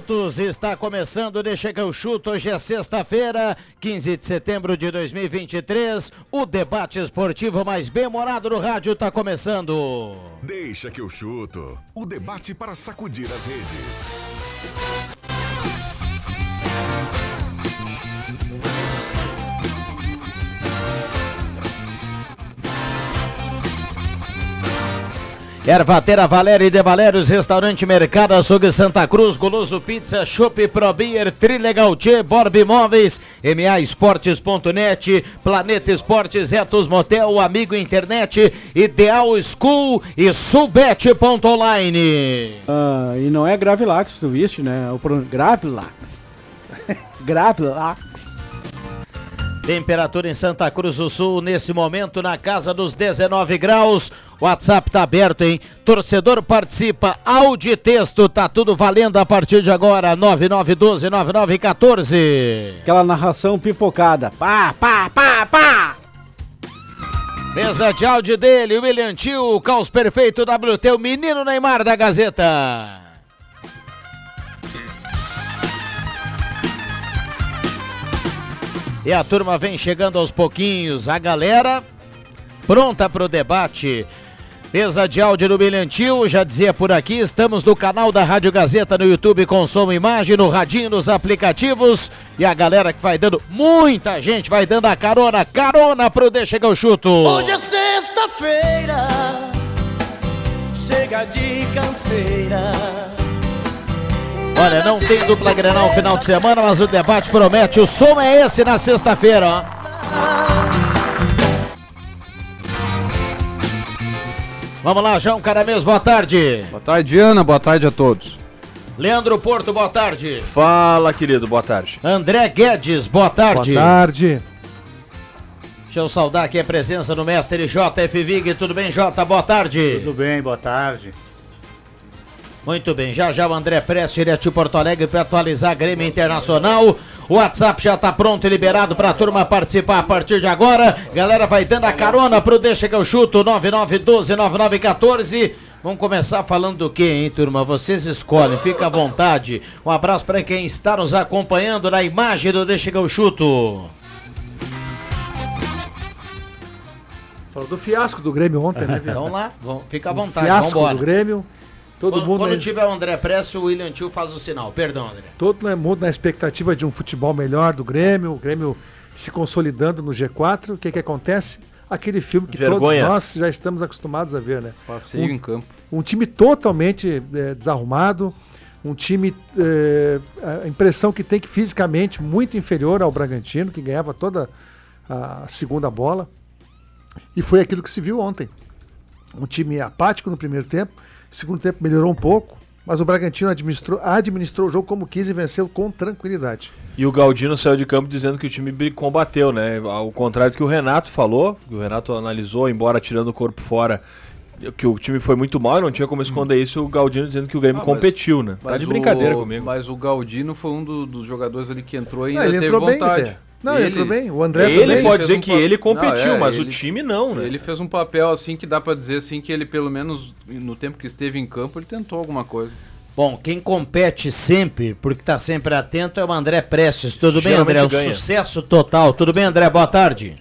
Minutos, está começando, deixa que eu chuto, hoje é sexta-feira, 15 de setembro de 2023, o debate esportivo mais bem-humorado no rádio está começando. Deixa que eu chuto, o debate para sacudir as redes. Ervatera Valéria e de Valérios, Restaurante Mercado Açougue Santa Cruz, Goloso Pizza, Shop Pro Beer, Trilegal Tchê, Borb Imóveis, MA Esportes.net, Planeta Esportes, Etos Motel, Amigo Internet, Ideal School e Subet.online. Ah, e não é Gravilax, tu viste, né? É o pro... Gravilax. Gravilax. Temperatura em Santa Cruz do Sul, nesse momento, na casa dos 19 graus. WhatsApp tá aberto, hein? Torcedor participa, áudio e texto, tá tudo valendo a partir de agora. 9912-9914. Aquela narração pipocada. Pá, pá, pá, pá! Mesa de áudio dele, William Tio, caos perfeito WT, o menino Neymar da Gazeta. E a turma vem chegando aos pouquinhos. A galera pronta para o debate. Mesa de áudio do Bilhantil, já dizia por aqui, estamos no canal da Rádio Gazeta no YouTube com som imagem, no radinho, nos aplicativos. E a galera que vai dando, muita gente vai dando a carona, carona pro Deixa que eu chuto. Hoje é sexta-feira, chega de canseira. Olha, não tem dupla Grenal no final de semana, mas o debate promete. O som é esse na sexta-feira, ó. Vamos lá, João Caramês, boa tarde. Boa tarde, Ana, boa tarde a todos. Leandro Porto, boa tarde. Fala, querido, boa tarde. André Guedes, boa tarde. Boa tarde. Deixa eu saudar aqui a presença do mestre JF Vig. Tudo bem, Jota? Boa tarde. Tudo bem, boa tarde. Muito bem, já já o André Prestes direto de Porto Alegre para atualizar a Grêmio Internacional. O WhatsApp já está pronto e liberado para a turma participar a partir de agora. Galera vai dando a carona pro Deixa que eu chuto 99129914. Vamos começar falando do que, hein, turma? Vocês escolhem, fica à vontade. Um abraço para quem está nos acompanhando na imagem do Deixa que eu chuto. Falou do fiasco do Grêmio ontem, né, Vitor? Vamos lá, vamos, fica à vontade, fiasco vamos embora. do Grêmio. Todo quando, mundo quando na- tiver o André Prestes, o William Tio faz o sinal. Perdão, André. todo mundo na expectativa de um futebol melhor do Grêmio, o Grêmio se consolidando no G4. O que que acontece? Aquele filme que Vergonha. todos nós já estamos acostumados a ver, né? Passeio Um- em campo. Um time totalmente eh, desarrumado, um time, eh, a impressão que tem que fisicamente muito inferior ao Bragantino, que ganhava toda a segunda bola. E foi aquilo que se viu ontem. Um time apático no primeiro tempo, segundo tempo melhorou um pouco, mas o Bragantino administrou, administrou o jogo como quis e venceu com tranquilidade. E o Galdino saiu de campo dizendo que o time combateu, né? Ao contrário do que o Renato falou, que o Renato analisou, embora tirando o corpo fora, que o time foi muito mal, não tinha como esconder isso, o Galdino dizendo que o Grêmio Ah, competiu, né? Tá de brincadeira o, comigo. Mas o Galdino foi um do- dos jogadores ali que entrou e Não, ainda ele teve entrou bem vontade. até. Não, ele entrou bem. O André ele também. pode dizer um que pa- ele competiu, Não, é, mas o ele- time não, né? Ele fez um papel assim que dá pra dizer assim que ele pelo menos no tempo que esteve em campo ele tentou alguma coisa. Bom, quem compete sempre, porque tá sempre atento, é o André Prestes. Tudo bem, André? Um sucesso total. Tudo bem, André? Boa tarde.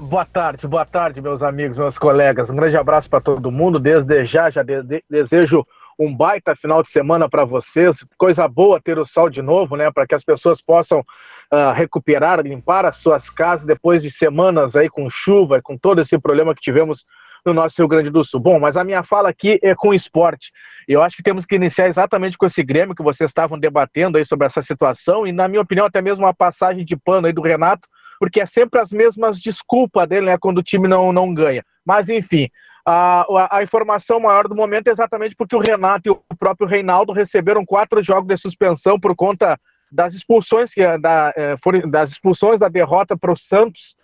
Boa tarde, boa tarde, meus amigos, meus colegas. Um grande abraço para todo mundo. Desde já, já de- de- desejo um baita final de semana para vocês. Coisa boa ter o sol de novo, né? Para que as pessoas possam ah, recuperar, limpar as suas casas depois de semanas aí com chuva, com todo esse problema que tivemos no nosso Rio Grande do Sul. Bom, mas a minha fala aqui é com esporte. Eu acho que temos que iniciar exatamente com esse Grêmio que vocês estavam debatendo aí sobre essa situação, e na minha opinião, até mesmo uma passagem de pano aí do Renato, porque é sempre as mesmas desculpas dele, né, quando o time não, não ganha. Mas, enfim, a, a, a, informação maior do momento é exatamente porque o Renato e o próprio Reinaldo receberam quatro jogos de suspensão por conta das expulsões, que, da, é, foram, das expulsões da derrota para o Santos,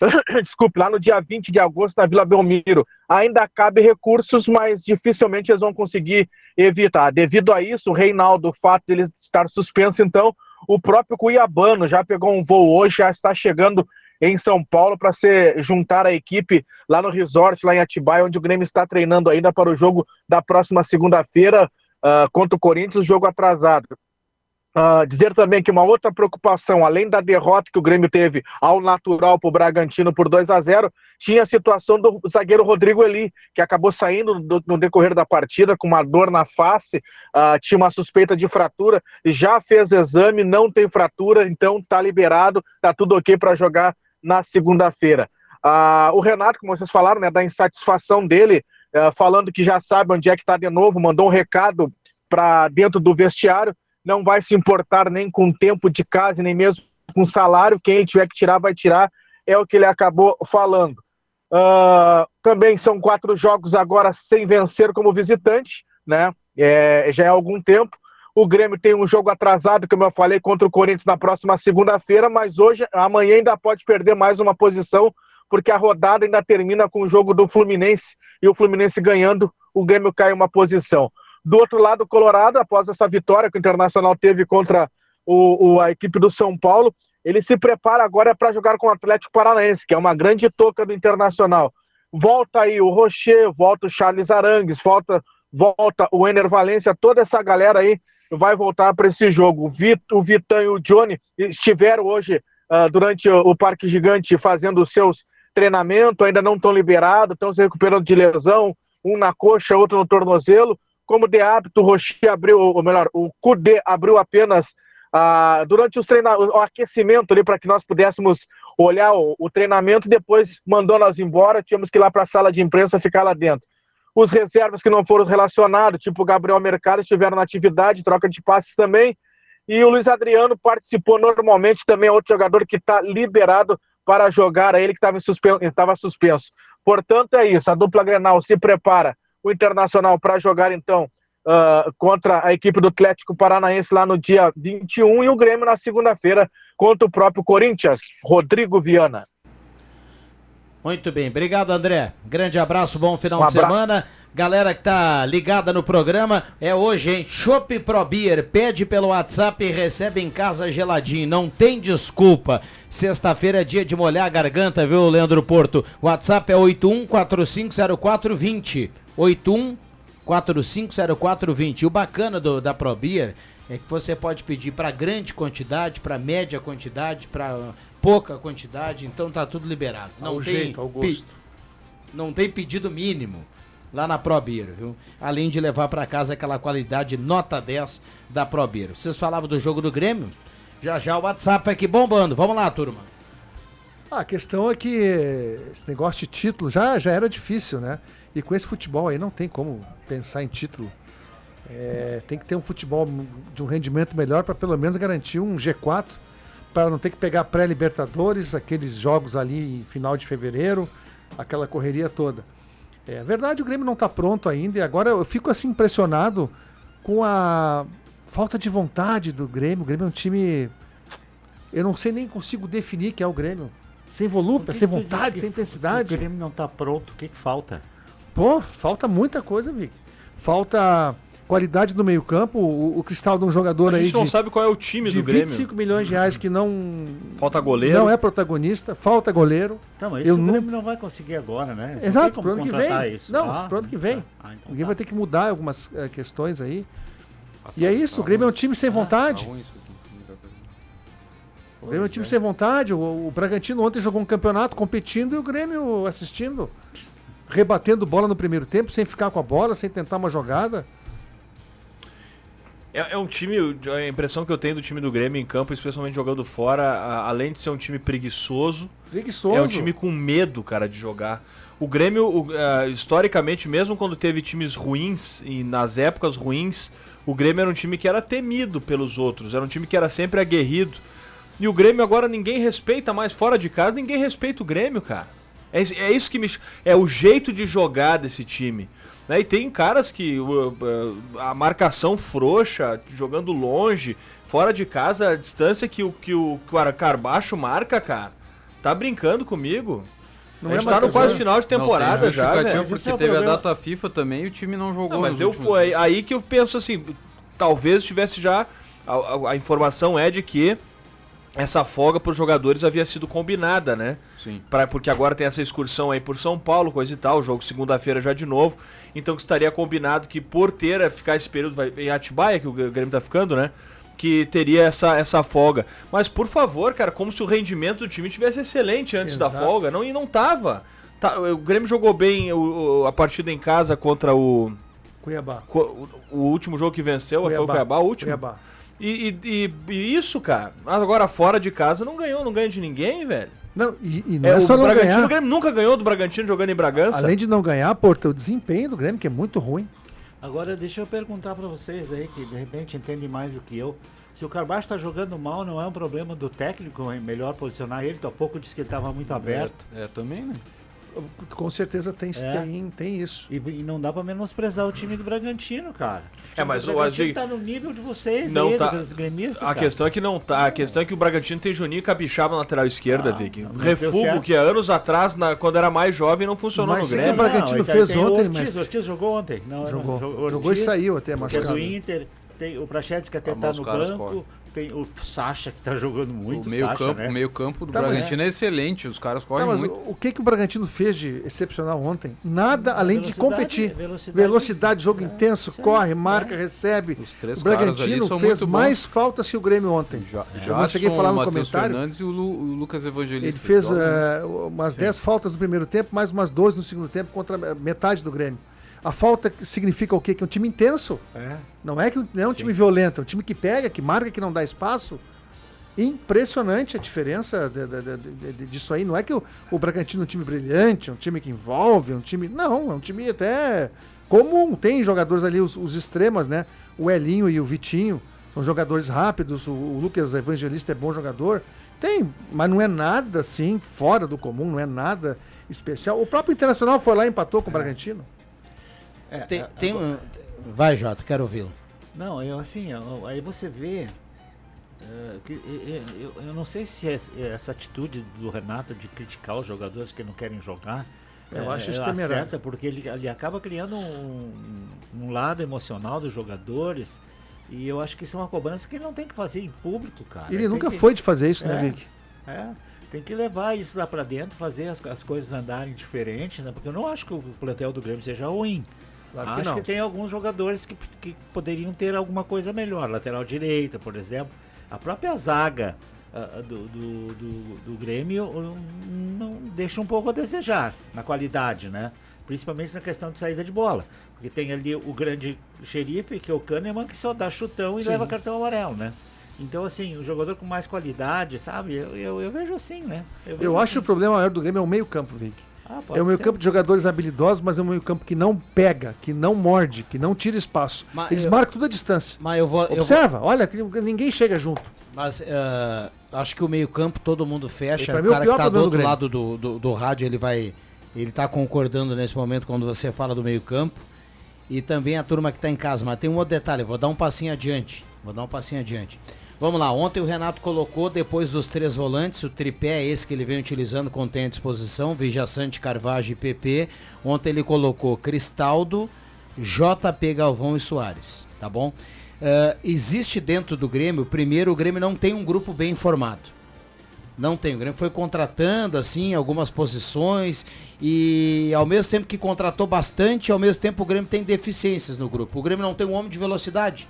desculpe, lá no dia 20 de agosto na Vila Belmiro. Ainda cabe recursos, mas dificilmente eles vão conseguir evitar. Devido a isso, o Reinaldo, o fato de ele estar suspenso, então, o próprio Cuiabano já pegou um voo hoje, já está chegando em São Paulo para se juntar à equipe lá no resort, lá em Atibaia, onde o Grêmio está treinando ainda para o jogo da próxima segunda-feira uh, contra o Corinthians, jogo atrasado. Uh, dizer também que uma outra preocupação, além da derrota que o Grêmio teve ao natural para o Bragantino por 2 a 0 tinha a situação do zagueiro Rodrigo Eli, que acabou saindo do, no decorrer da partida com uma dor na face, uh, tinha uma suspeita de fratura, já fez exame, não tem fratura, então está liberado, está tudo ok para jogar na segunda-feira. Uh, o Renato, como vocês falaram, né, da insatisfação dele, falando que já sabe onde é que está de novo, mandou um recado para dentro do vestiário não vai se importar nem com tempo de casa, nem mesmo com salário. Quem ele tiver que tirar, vai tirar. É o que ele acabou falando. Uh, também são quatro jogos agora sem vencer como visitante, né? É, já é algum tempo. O Grêmio tem um jogo atrasado, como eu falei, contra o Corinthians na próxima segunda-feira, mas hoje, amanhã ainda pode perder mais uma posição, porque a rodada ainda termina com o jogo do Fluminense e o Fluminense ganhando, o Grêmio cai uma posição. Do outro lado, o Colorado, após essa vitória que o Internacional teve contra o, o a equipe do São Paulo, ele se prepara agora para jogar com o Atlético Paranaense, que é uma grande toca do Internacional. Volta aí o Rocher, volta o Charles Arangues, volta, volta o Ener Valência, toda essa galera aí vai voltar para esse jogo. O Vitão e o Johnny estiveram hoje uh, durante o Parque Gigante fazendo os seus treinamentos, ainda não estão liberados, estão se recuperando de lesão, um na coxa, outro no tornozelo como de hábito, o Rocher abriu, ou melhor, o Kudê abriu apenas ah, durante os treinamentos, o aquecimento ali para que nós pudéssemos olhar o, o, treinamento, depois mandou nós embora, tínhamos que ir lá para a sala de imprensa ficar lá dentro. Os reservas que não foram relacionados, tipo o Gabriel Mercado, estiveram na atividade, troca de passes também. E o Luiz Adriano participou normalmente, também é outro jogador que está liberado para jogar, ele que estava suspenso, suspenso. Portanto, é isso. A dupla Grenal se prepara o Internacional para jogar então uh, contra a equipe do Atlético Paranaense lá no dia 21 e o Grêmio na segunda-feira contra o próprio Corinthians. Rodrigo Viana. Muito bem, obrigado André. Grande abraço, bom final um de semana. Galera que tá ligada no programa, é hoje, hein? Chopp Pro Beer, pede pelo WhatsApp e recebe em casa geladinho, não tem desculpa. Sexta-feira é dia de molhar a garganta, viu, Leandro Porto? WhatsApp é 81450420. 81450420. E o bacana do, da ProBeer é que você pode pedir para grande quantidade, para média quantidade, para pouca quantidade, então tá tudo liberado. Não ao tem jeito, ao gosto. Não tem pedido mínimo lá na ProBeer, viu? Além de levar para casa aquela qualidade nota 10 da ProBeer. Vocês falavam do jogo do Grêmio? Já já o WhatsApp aqui bombando. Vamos lá, turma. Ah, a questão é que esse negócio de título já, já era difícil, né? E com esse futebol aí não tem como pensar em título. É, tem que ter um futebol de um rendimento melhor para pelo menos garantir um G4, para não ter que pegar pré-Libertadores, aqueles jogos ali em final de fevereiro, aquela correria toda. É verdade, o Grêmio não está pronto ainda e agora eu fico assim impressionado com a falta de vontade do Grêmio. O Grêmio é um time. Eu não sei nem consigo definir que é o Grêmio. Sem volume, sem vontade, sem intensidade. O Grêmio não está pronto, o que, que falta? Pô, falta muita coisa, Vic. Falta qualidade do meio-campo, o, o Cristal de um jogador aí. A gente não sabe qual é o time de do Grêmio. 25 milhões de reais que não. Falta goleiro. Não é protagonista, falta goleiro. Então, mas isso Eu o Grêmio não... não vai conseguir agora, né? Exato, pro ano que vem. Isso. Não, ah, pro ano que vem. Ah, então Alguém tá. vai ter que mudar algumas uh, questões aí. e é isso, o Grêmio é um time sem vontade. O Grêmio é um time sem vontade. O, o Bragantino ontem jogou um campeonato competindo e o Grêmio assistindo rebatendo bola no primeiro tempo, sem ficar com a bola, sem tentar uma jogada. É, é, um time, a impressão que eu tenho do time do Grêmio em campo, especialmente jogando fora, a, além de ser um time preguiçoso, preguiçoso, é um time com medo, cara, de jogar. O Grêmio, o, ah, historicamente, mesmo quando teve times ruins e nas épocas ruins, o Grêmio era um time que era temido pelos outros, era um time que era sempre aguerrido. E o Grêmio agora ninguém respeita mais fora de casa, ninguém respeita o Grêmio, cara. É, é isso que me. É o jeito de jogar desse time. Né? E tem caras que uh, uh, a marcação frouxa, jogando longe, fora de casa, a distância que o, que o, que o Carbacho marca, cara. Tá brincando comigo? Não a é gente mais tá no quase jogo. final de temporada não já, esse porque é o teve problema. a data FIFA também e o time não jogou. Não, mas deu últimos foi aí que eu penso assim, talvez tivesse já a, a- a informação é de que essa folga para os jogadores havia sido combinada, né? Sim. Pra, porque agora tem essa excursão aí por São Paulo, coisa e tal, jogo segunda-feira já de novo. Então que estaria combinado que por ter a ficar esse período vai, em Atibaia, que o Grêmio tá ficando, né? Que teria essa, essa folga. Mas por favor, cara, como se o rendimento do time tivesse excelente antes da Exato. folga. Não, e não tava. Tá, o Grêmio jogou bem o- o- a partida em casa contra o. Cuiabá. Co- O último jogo que venceu foi o Cuiabá. Cuiabá, o último. Cuiabá. E, e- e- e isso, cara. Agora fora de casa não ganhou, não ganha de ninguém, velho. Não, e, e não É, é, o só não Bragantino, ganhar. o Grêmio nunca ganhou do Bragantino jogando em Bragança. Além de não ganhar, Porto, o desempenho do Grêmio, que é muito ruim. Agora deixa eu perguntar pra vocês aí, que de repente entendem mais do que eu. Se o Carbacho tá jogando mal, não é um problema do técnico, é melhor posicionar ele. Tu há pouco disse que ele tava muito aberto. É, é, também, né? Com certeza tem, É. tem, tem isso. E, e não dá pra menosprezar o time do Bragantino, cara. O É, time mas do o Bragantino tá no nível de vocês Não aí, tá- dos gremistas, A cara. questão é que não tá. A questão é que o Bragantino tem Juninho Capixaba na lateral esquerda, Ah, Vic. Refugo que há anos atrás, na- quando era mais jovem, não funcionou Mas no Grêmio. o Bragantino Não, fez tem o ontem, Ortiz, mas- O Ortiz jogou ontem. Não, Jogou. não, Jogou e saiu até que é machucado. do Inter. Tem o Prachedes que até tá mas no banco. Tem o Sacha que tá jogando muito. o meio Sacha, campo, né? o meio campo do Tá, mas- Bragantino é excelente, os caras Tá, correm mas muito. o, que, que o Bragantino fez de excepcional ontem? Nada além de competir. velocidade. Velocidade, jogo É, intenso, aí, corre, é. marca, recebe. Os três O caras ali Bragantino são fez bons. mais faltas que o Grêmio ontem. Já, Eu não cheguei a falar no Matheus comentário. Fernandes e o, Lu- o Lucas Evangelista. Ele fez né? eh, umas 10 faltas no primeiro tempo, mais umas 12 no segundo tempo contra a metade do Grêmio. A falta significa o quê? Que é um time intenso. É. Não é que não é um time violento, é um time que pega, que marca, que não dá espaço. Impressionante a diferença de- de- de- disso aí. Não é que o, o Bragantino é um time brilhante, é um time que envolve, é um time. Não, é um time até comum. Tem jogadores ali, os, os extremas, né? O Elinho e o Vitinho são jogadores rápidos. O, o Lucas Evangelista é bom jogador. Tem, mas não é nada assim, fora do comum, não é nada especial. O próprio Internacional foi lá e empatou com o Bragantino. É, Tem, é, tem um... Vai, Jota, quero ouvi-lo. Não, eu assim, eu- aí você vê. é, que, eu, eu não sei se é- essa atitude do Renato de criticar os jogadores que não querem jogar. Eu é, acho isso é temerário. porque ele, ele acaba criando um, um lado emocional dos jogadores. E eu acho que isso é uma cobrança que ele não tem que fazer em público, cara. Ele tem nunca que- foi de fazer isso, né, É. Vic? É, tem que levar isso lá pra dentro, fazer as, as coisas andarem diferente, né? Porque eu não acho que o plantel do Grêmio seja ruim. Claro que acho não. que tem alguns jogadores que, que poderiam ter alguma coisa melhor. Lateral direita, por exemplo. A própria zaga ah, do, do, do, do Grêmio hum, não deixa um pouco a desejar na qualidade, né? Principalmente na questão de saída de bola. Porque tem ali o grande xerife, que é o Kahneman, que só dá chutão e Sim. leva cartão amarelo, né? Então, assim, o jogador com mais qualidade, sabe? Eu, eu, eu vejo assim, né? vejo Eu acho que o assim. problema maior do Grêmio é o meio-campo, Vic. Ah, É o ser. meio-campo de jogadores habilidosos, mas é um meio-campo que não pega, que não morde, que não tira espaço. Mas Eles eu- marcam tudo a distância. Mas eu vou. Eu vou Observa, olha, que ninguém chega junto. mas ah, acho que o meio-campo todo mundo fecha. O mim, o cara que tá do outro lado do, do, do rádio, ele vai. Ele tá concordando nesse momento quando você fala do meio-campo. E também a turma que tá em casa. Mas tem um outro detalhe, vou dar um passinho adiante. Vou dar um passinho adiante. Vamos lá, ontem o Renato colocou, depois dos três volantes, o tripé é esse que ele vem utilizando, contém à disposição, Vijaçante, Carvajal e PP. Ontem ele colocou Cristaldo, JP Galvão e Soares, tá bom? Ah, existe dentro do Grêmio, primeiro, o Grêmio não tem um grupo bem formado. Não tem. O Grêmio foi contratando, assim, algumas posições e ao mesmo tempo que contratou bastante, ao mesmo tempo o Grêmio tem deficiências no grupo. O Grêmio não tem um homem de velocidade.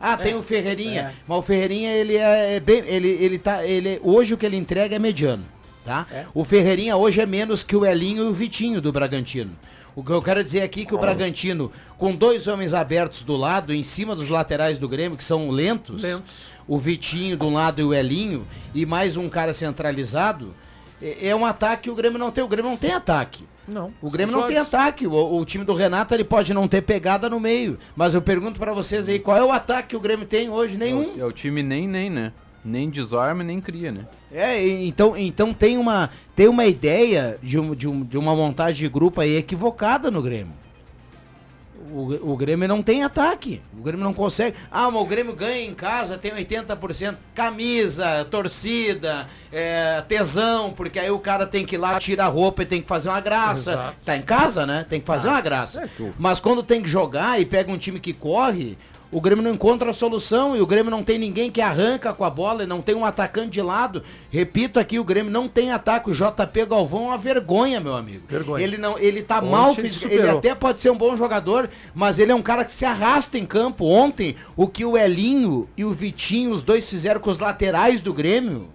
Ah, tem o Ferreirinha, é. mas o Ferreirinha ele é é bem, ele ele tá, ele hoje o que ele entrega é mediano, tá? É. O Ferreirinha hoje é menos que o Elinho e o Vitinho do Bragantino. O que eu quero dizer aqui é que o Bragantino, com dois homens abertos do lado, em cima dos laterais do Grêmio, que são lentos, o Vitinho de um lado e o Elinho, e mais um cara centralizado, é, é um ataque que o Grêmio não tem. O Grêmio não tem ataque. Não. O Grêmio não tem ataque. O, o time do Renato ele pode não ter pegada no meio. Mas eu pergunto pra vocês aí, qual é o ataque que o Grêmio tem hoje? Nenhum. É o time nem, nem, né? Nem desarma, nem cria, né? É, então, então tem, uma, tem uma ideia de, um, de, um, de uma montagem de grupo aí equivocada no Grêmio. O, o Grêmio não tem ataque. O Grêmio não consegue. Ah, mas o Grêmio ganha em casa, tem 80%. Camisa, torcida, é, tesão, porque aí o cara tem que ir lá, tira a roupa e tem que fazer uma graça. Exato. Tá em casa, né? Tem que fazer uma graça. é Mas quando tem que jogar e pega um time que corre, o Grêmio não encontra a solução e o Grêmio não tem ninguém que arranca com a bola e não tem um atacante de lado. Repito aqui, o Grêmio não tem ataque. O JP Galvão é uma vergonha, meu amigo. Vergonha. Ele não, ele tá Ontem mal ele fisicamente. Ele até pode ser um bom jogador, mas ele é um cara que se arrasta em campo. Ontem, o que o Elinho e o Vitinho, os dois fizeram com os laterais do Grêmio.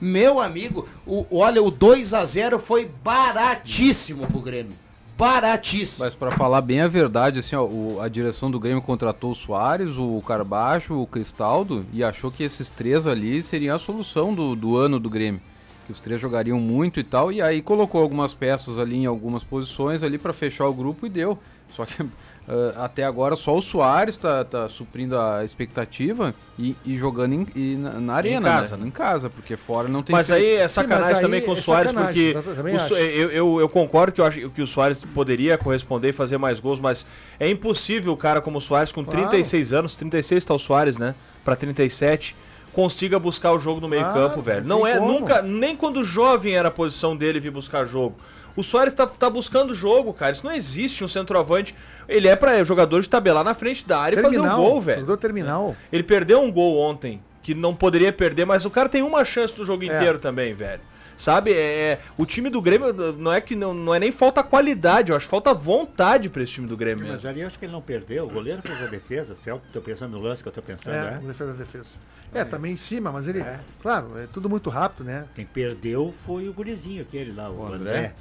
Meu amigo, o, olha, o 2 a 0 foi baratíssimo pro Grêmio. Baratíssimo. Mas pra falar bem a verdade, assim, ó, o- a direção do Grêmio contratou o Soares, o Carbacho, o Cristaldo e achou que esses três ali seriam a solução do, do ano do Grêmio. Que os três jogariam muito e tal, e aí colocou algumas peças ali em algumas posições ali pra fechar o grupo e deu. Só que ah, até agora só o Soares tá, tá suprindo a expectativa e, e jogando em, e na, na arena, casa, né? Em casa, porque fora não tem Mas feito. aí é sacanagem aí também com o é Soares, porque o eu, eu, eu concordo que eu acho que o Soares poderia corresponder e fazer mais gols, mas é impossível o cara como o Soares, com Claro. 36 anos, 36 tá o Soares, né? Pra 37, consiga buscar o jogo no meio-campo, Ah, velho. não é como. nunca, nem quando jovem era a posição dele vir buscar jogo. O Soares tá, tá buscando jogo, cara. Isso não existe um centroavante. Ele é pra jogador de tabelar na frente da área e fazer um Terminal, gol, velho. jogador terminal. Ele perdeu um gol ontem, que não poderia perder, mas o cara tem uma chance do jogo É. inteiro também, velho. Sabe, é, o time do Grêmio não é que não, não é nem falta qualidade, eu acho falta vontade pra esse time do Grêmio Mas ali eu acho que ele não perdeu. O goleiro fez a defesa, se é o que tô pensando no lance que eu tô pensando, É, né? defesa defesa. É, também em cima, mas ele. É. Claro, é tudo muito rápido, né? Quem perdeu foi o gurizinho, aquele lá, o, O André. André?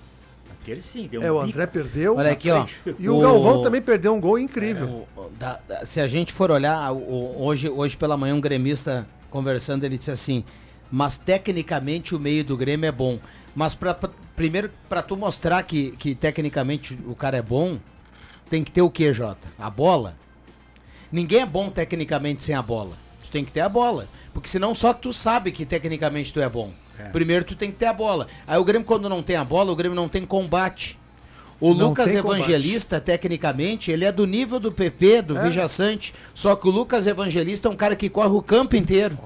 Aquele sim, deu É, o. André perdeu. Olha aqui, ó. E o, O- Galvão também perdeu um gol incrível. O- o- da- da- se a gente for olhar, o- o- hoje, hoje pela manhã um gremista conversando, ele disse assim, mas tecnicamente o meio do Grêmio é bom. Mas pra, pra- primeiro, pra tu mostrar que, que tecnicamente o cara é bom, tem que ter o que, Jota? A bola? Ninguém é bom tecnicamente sem a bola. Tu tem que ter a bola. Porque senão só tu sabe que tecnicamente tu é bom. Primeiro tu tem que ter a bola. Aí o Grêmio, quando não tem a bola, o Grêmio não tem combate. O Não Lucas tem combate. Evangelista, tecnicamente, ele é do nível do PP, do É. Vija Sante. Só que o Lucas Evangelista é um cara que corre o campo inteiro.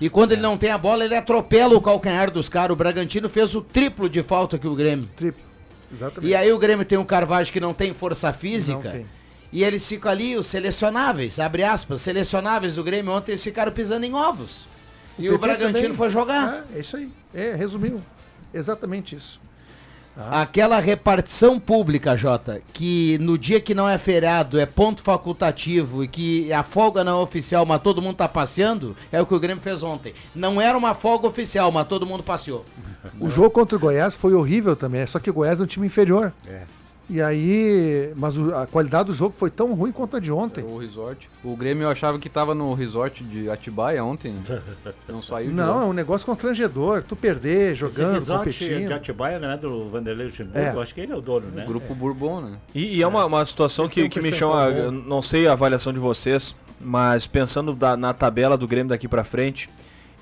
E quando ele não tem a bola, ele atropela o calcanhar dos caras. O Bragantino fez o triplo de falta que o Grêmio. Triplo. Exatamente. E aí o Grêmio tem um Carvalho que não tem força Não física. tem. E eles ficam ali, os selecionáveis, abre aspas, selecionáveis do Grêmio ontem eles ficaram pisando em ovos. E o, Bragantino também. foi jogar. É, é isso aí. É, resumiu. Exatamente isso. Aquela repartição pública, Jota, que no dia que não é feriado é ponto facultativo e que a folga não é oficial, mas todo mundo tá passeando, é o que o Grêmio fez ontem. Não era uma folga oficial, mas todo mundo passeou. O jogo contra o Goiás foi horrível também, só que o Goiás é um time inferior. É. E aí, mas o- a qualidade do jogo foi tão ruim quanto a de ontem. O resort. O Grêmio eu achava que tava no resort de Atibaia ontem, né? Não saiu de Não, lá. é um negócio constrangedor. Tu perder, Esse jogando, resort de competindo. Atibaia não é do Vanderlei Luxemburgo? É. Eu acho que ele é o dono, né? Grupo Bourbon, né? E, e é uma, uma situação que, um que me chama, não sei a avaliação de vocês, mas pensando da- na tabela do Grêmio daqui pra frente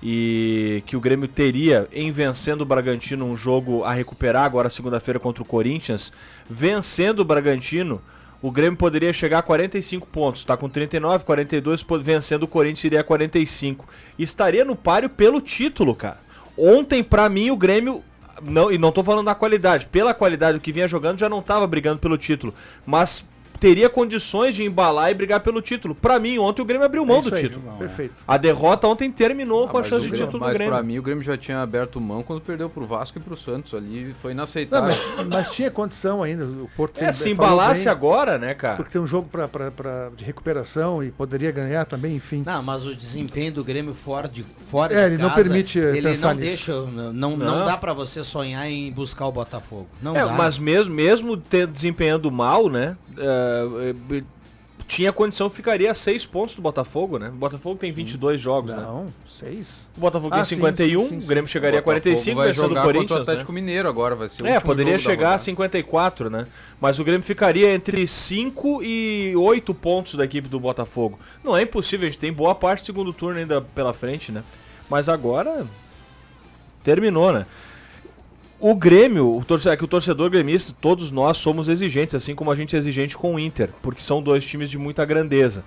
e que o Grêmio teria em vencendo o Bragantino um jogo a recuperar agora segunda-feira contra o Corinthians, vencendo o Bragantino, o Grêmio poderia chegar a 45 pontos, tá com 39, 42, po- vencendo o Corinthians iria a 45. Estaria no páreo pelo título, cara. Ontem pra mim o Grêmio não, e não tô falando da qualidade. Pela qualidade do que vinha jogando, já não tava brigando pelo título. Mas teria condições de embalar e brigar pelo título. Pra mim, ontem o Grêmio abriu mão É do aí, título. Perfeito. A derrota ontem terminou com a mas chance de Grêmio- título do Mas Grêmio. pra mim o Grêmio já tinha aberto mão quando perdeu pro Vasco e pro Santos ali. Foi Não, inaceitável. mas, mas tinha condição ainda. O Porto É, se embalasse bem, agora, né, cara? Porque tem um jogo pra, pra, pra- de recuperação e poderia ganhar também, enfim. Não, mas o desempenho do Grêmio fora de fora É, de ele não casa, permite, eh, ele pensar não nisso. deixa, não, não, Não. dá pra você sonhar em buscar o Botafogo. Não É, dá. mas mesmo, mesmo ter desempenhando mal, né? É, é, tinha condição, ficaria a 6 pontos do Botafogo, né? O Botafogo tem 22 jogos, né? Não, seis. O Botafogo Ah, tem sim, 51, sim, sim, o Grêmio sim. chegaria a 45, vai vencendo o jogar contra o Corinthians, Atlético né? Mineiro agora, vai ser o É, poderia chegar a rodada. 54, né? Mas o Grêmio ficaria entre 5 e 8 pontos da equipe do Botafogo. Não é impossível, a gente tem boa parte do segundo turno ainda pela frente, né? Mas agora terminou, né? O Grêmio, o torcedor, é que o torcedor gremista, todos nós somos exigentes, assim como a gente é exigente com o Inter, porque são dois times de muita grandeza.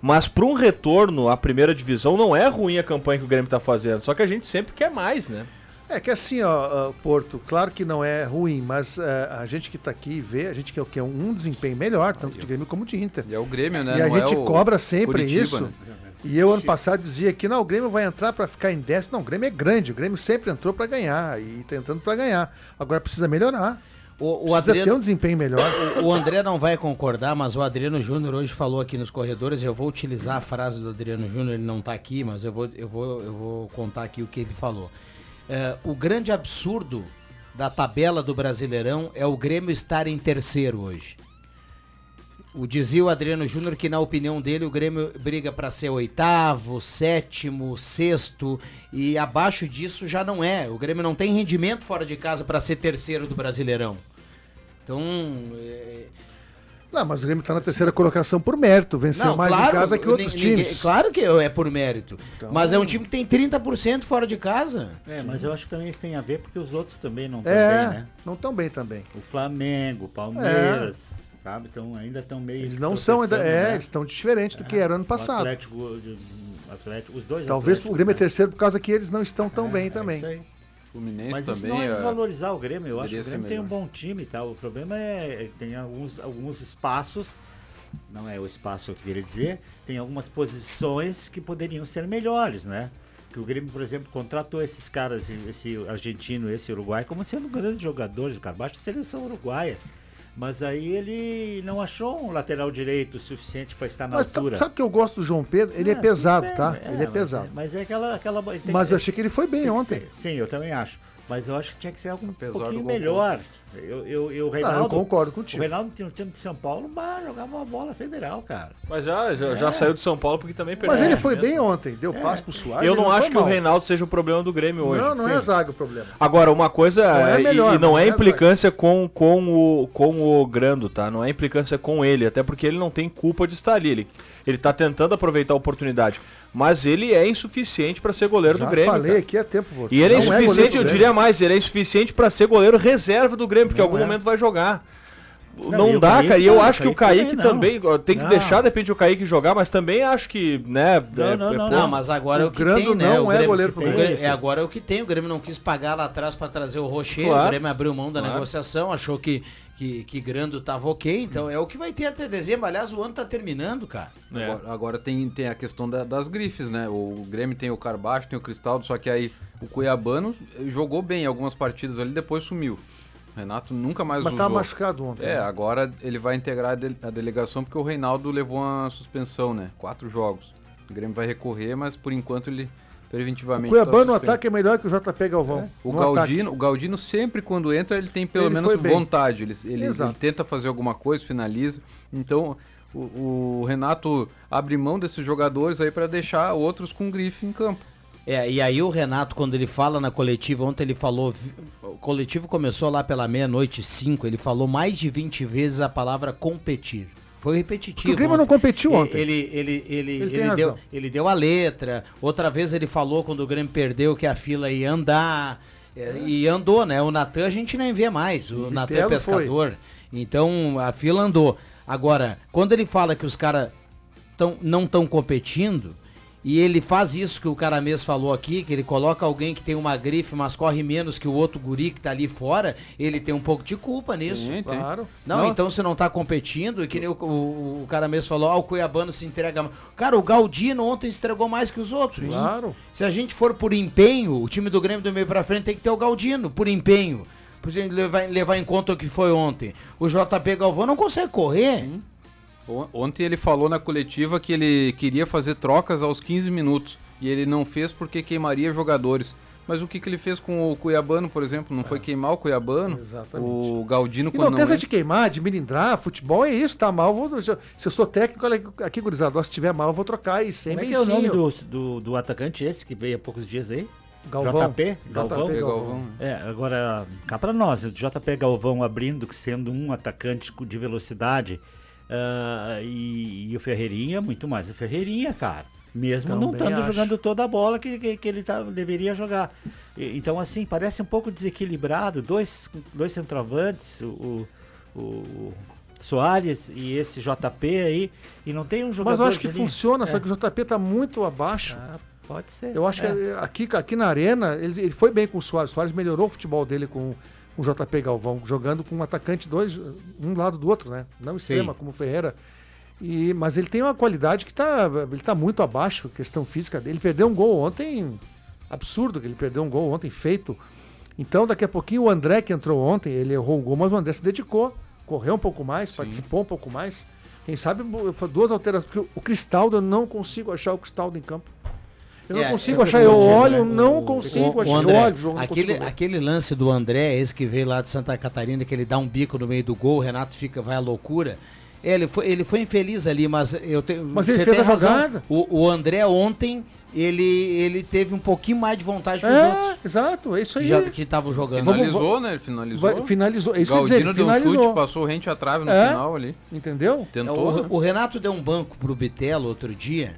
Mas para um retorno à primeira divisão não é ruim a campanha que o Grêmio está fazendo, só que a gente sempre quer mais, né? É que assim, ó, Porto, claro que não é ruim, mas eh, a gente que tá aqui vê, a gente quer, quer um desempenho melhor, tanto de Grêmio como de Inter. E é o Grêmio, né? E a Não é gente o cobra sempre Curitiba, isso. né? E eu ano passado dizia que não, o Grêmio vai entrar para ficar em décimo. Não, o Grêmio é grande, o Grêmio sempre entrou para ganhar e tá entrando para ganhar. Agora precisa melhorar. O, o precisa ter Adriano, um desempenho melhor. o, o André não vai concordar, mas o Adriano Júnior hoje falou aqui nos corredores. Eu vou utilizar a frase do Adriano Júnior, ele não está aqui, mas eu vou, eu, vou, eu vou contar aqui o que ele falou. É, o grande absurdo da tabela do Brasileirão é o Grêmio estar em terceiro hoje. O dizia o Adriano Júnior que, na opinião dele, o Grêmio briga para ser oitavo, sétimo, sexto e abaixo disso já não é. O Grêmio não tem rendimento fora de casa para ser terceiro do Brasileirão. Então, é, Não, mas o Grêmio tá na terceira colocação por mérito, venceu mais em casa que outros times. Claro que é por mérito. Então- Mas é um time que tem 30% fora de casa. É, mas eu acho que também isso tem a ver porque os outros também não estão É, bem, né? não tão bem também. O Flamengo, o Palmeiras, sabe? Então ainda estão meio. Eles não são ainda, é, né? eles estão diferente do que era ano O passado. Atlético, o Atlético, os dois Talvez Atléticos, o Grêmio é né? terceiro por causa que eles não estão tão É, bem é também. isso aí. Fluminense Mas também. não é é- desvalorizar o Grêmio. Eu acho que o Grêmio tem um bom time e tal. O problema é que tem alguns, alguns espaços, não é o espaço que eu queria dizer, tem algumas posições que poderiam ser melhores, né? Que o Grêmio, por exemplo, contratou esses caras, esse argentino, esse uruguai, como sendo grandes jogadores, o Carbaixo seleção uruguaia. Mas aí ele não achou um lateral direito suficiente para estar na Mas altura. sabe que eu gosto do João Pedro? Ele é, tudo pesado, bem, tá? é, ele é mas pesado. Mas é aquela. aquela Mas eu achei que ele foi bem ontem. ser- sim, eu também acho. Mas eu acho que tinha que ser algo um Apesar pouquinho melhor. Eu, eu, eu, o Ah, Reinaldo, eu concordo o contigo. Reinaldo tinha um time de São Paulo, bah, jogava uma bola federal, cara. Mas já, já, já É. saiu de São Paulo porque também perdeu. Mas ele o foi bem ontem, deu passo pro Soares. Eu não acho que o mal. Reinaldo seja o problema do Grêmio hoje. Não, não é Sim. zaga o problema. Agora, uma coisa, Não é e- melhor, e não mas é não é implicância com, com, o, com o Grando, tá? Não é implicância com ele, até porque ele não tem culpa de estar ali. Ele, ele tá tentando aproveitar a oportunidade. Mas ele é insuficiente para ser goleiro Já do Grêmio. falei cara. aqui há tempo. pô. E ele é Não goleiro insuficiente, do eu diria mais, ele é insuficiente para ser goleiro reserva do Grêmio, porque em Não algum é. momento vai jogar. Não, Não, o dá, Kaique cara. E eu tá- acho que o o Kaique também também, tem que Não. deixar, de repente, o Kaique jogar, mas também acho que, né. Não, é- não, é não, Não, mas agora é O o que tem, né? não O é Grêmio goleiro que pro Grêmio. É agora é o que tem. O Grêmio não quis pagar lá atrás para trazer o Rocher. Claro. O Grêmio abriu mão da Claro. negociação, achou que, que, que Grando tava ok. Então é o que vai ter até dezembro. Aliás, o ano tá terminando, cara. É. Agora, agora tem, tem a questão da- das grifes, né? O Grêmio tem o Carbaixo, tem o Cristaldo, só que aí o Cuiabano jogou bem algumas partidas ali, depois sumiu. O Renato nunca mais Mas usou. tava machucado ontem. É, né? agora ele vai integrar a, de- a delegação porque o Reinaldo levou uma suspensão, né? Quatro jogos. O Grêmio vai recorrer, mas por enquanto ele preventivamente. Cuiabano tá no ataque é melhor que o JP Galvão. O no Galdino, o Galdino sempre quando entra ele tem pelo Ele menos vontade, ele, ele, ele tenta fazer alguma coisa, finaliza. Então o, o Renato abre mão desses jogadores aí para deixar outros com grife em campo. É, e aí o Renato, quando ele fala na coletiva, ontem ele falou. O coletivo começou lá pela meia-noite cinco, ele falou mais de 20 vezes a palavra competir. Foi repetitivo. Porque o Grêmio não competiu ontem. Ele, ele, ele, Ele ele, deu, ele deu a letra. Outra vez ele falou quando o Grêmio perdeu que a fila ia andar. é, E andou, né? O Natan a gente nem vê mais. O Natan é pescador. Então a fila andou. Agora, quando ele fala que os caras tão, não estão competindo, e ele faz isso que o cara mesmo falou aqui, que ele coloca alguém que tem uma grife, mas corre menos que o outro guri que tá ali fora, ele tem um pouco de culpa nisso. Tem. Claro. Não, então você não tá competindo, e que nem o, o- o cara mesmo falou, ah, o Cuiabano se entrega mais. Cara, o Galdino ontem se entregou mais que os outros. Claro. Se a gente for por empenho, o time do Grêmio do meio pra frente tem que ter o Galdino, por empenho. Por gente levar, levar em conta o que foi ontem. O JP Galvão não consegue correr. Ontem ele falou na coletiva que ele queria fazer trocas aos 15 minutos e ele não fez porque queimaria jogadores. Mas o que, que ele fez com o Cuiabano, por exemplo? Não foi queimar o Cuiabano? Exatamente. O Galdino, E quando não não, de queimar, de milindrar, futebol é isso, tá mal. Vou, se eu- sou técnico, olha aqui, gurizada, se tiver mal, eu vou trocar e sem Como é que é o nome do, do, do atacante esse que veio há poucos dias aí? Galvão. JP? Galvão? JP Galvão. É, agora, cá pra nós, o JP Galvão abrindo, sendo um atacante de velocidade, ah, e, e o Ferreirinha, muito mais o Ferreirinha, cara. Mesmo não Também estando acho. jogando toda a bola que, que, que ele tá, deveria jogar. E- então, assim, parece um pouco desequilibrado. Dois, dois centroavantes, o, o, o Soares e esse JP aí, e não tem um jogador Mas eu acho que linha. funciona, só É. que o JP tá muito abaixo. Ah, pode ser. Eu acho É. que aqui, aqui na Arena, ele, ele foi bem com o Soares. O Soares melhorou o futebol dele com o JP Galvão, jogando com um atacante dois, um lado do outro, né? Não extrema, como o Ferreira. E, mas ele tem uma qualidade que tá, ele tá muito abaixo, questão física dele. Ele perdeu um gol ontem, absurdo que ele perdeu um gol ontem feito. Então, daqui a pouquinho, o André que entrou ontem, ele errou o gol, mas o André se dedicou, correu um pouco mais, participou um pouco mais. Quem sabe duas alterações, porque o Cristaldo, eu não consigo achar o Cristaldo em campo. Eu não É, consigo eu- achar, eu eu- olho, eu- não o- consigo o achar. Eu André, olho o jogo, não aquele, aquele lance do André, esse que veio lá de Santa Catarina, que ele dá um bico no meio do gol, o Renato fica, vai à loucura. É, Ele foi, ele foi infeliz ali, mas eu tenho. Mas ele você fez tem a razão. jogada. O, o André ontem, ele, ele teve um pouquinho mais de vontade que os É, outros exato, é isso aí. já, que estavam jogando. Vamos- Finalizou, né? Ele finalizou. Vai- finalizou, é isso que eu dizer, Galdino deu um chute, passou rente à trave no É. final ali. Entendeu? É, Tentou. né? o, o Renato deu um banco pro Bitelo outro dia.